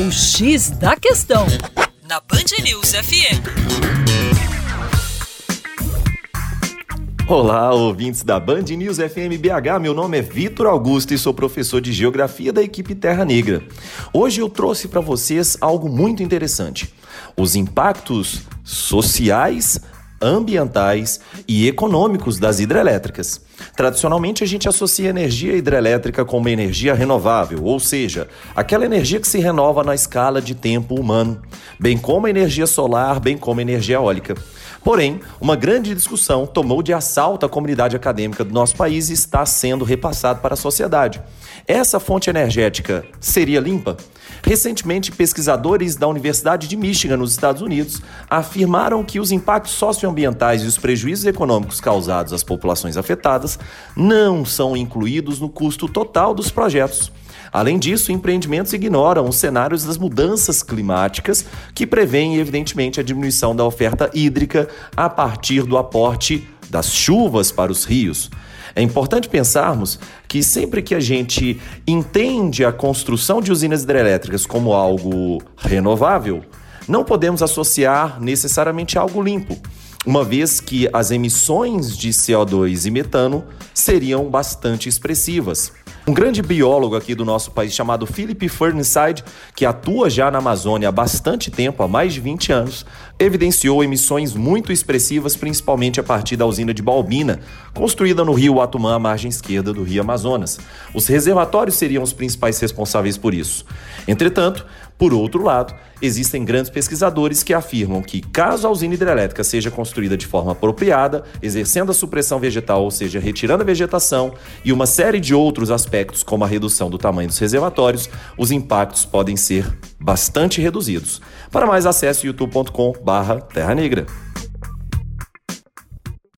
O X da Questão, na Band News FM. Olá, ouvintes da Band News FM BH. Meu nome é Vitor Augusto e sou professor de Geografia da equipe Terra Negra. Hoje eu trouxe para vocês algo muito interessante: os impactos sociais ambientais e econômicos das hidrelétricas. Tradicionalmente, a gente associa energia hidrelétrica com uma energia renovável, ou seja, aquela energia que se renova na escala de tempo humano, bem como a energia solar, bem como a energia eólica. Porém, uma grande discussão tomou de assalto a comunidade acadêmica do nosso país e está sendo repassado para a sociedade. Essa fonte energética seria limpa? Recentemente, pesquisadores da Universidade de Michigan, nos Estados Unidos, afirmaram que os impactos socioambientais e os prejuízos econômicos causados às populações afetadas não são incluídos no custo total dos projetos. Além disso, empreendimentos ignoram os cenários das mudanças climáticas, que prevêem, evidentemente, a diminuição da oferta hídrica a partir do aporte das chuvas para os rios. É importante pensarmos que sempre que a gente entende a construção de usinas hidrelétricas como algo renovável, não podemos associar necessariamente algo limpo, uma vez que as emissões de CO2 e metano seriam bastante expressivas. Um grande biólogo aqui do nosso país chamado Philip Fernside, que atua já na Amazônia há bastante tempo, há mais de 20 anos, evidenciou emissões muito expressivas, principalmente a partir da usina de Balbina, construída no rio Atumã, à margem esquerda do rio Amazonas. Os reservatórios seriam os principais responsáveis por isso. Entretanto, por outro lado, existem grandes pesquisadores que afirmam que, caso a usina hidrelétrica seja construída de forma apropriada, exercendo a supressão vegetal, ou seja, retirando a vegetação, e uma série de outros aspectos, como a redução do tamanho dos reservatórios, os impactos podem ser bastante reduzidos. Para mais, acesse youtube.com/terra negra.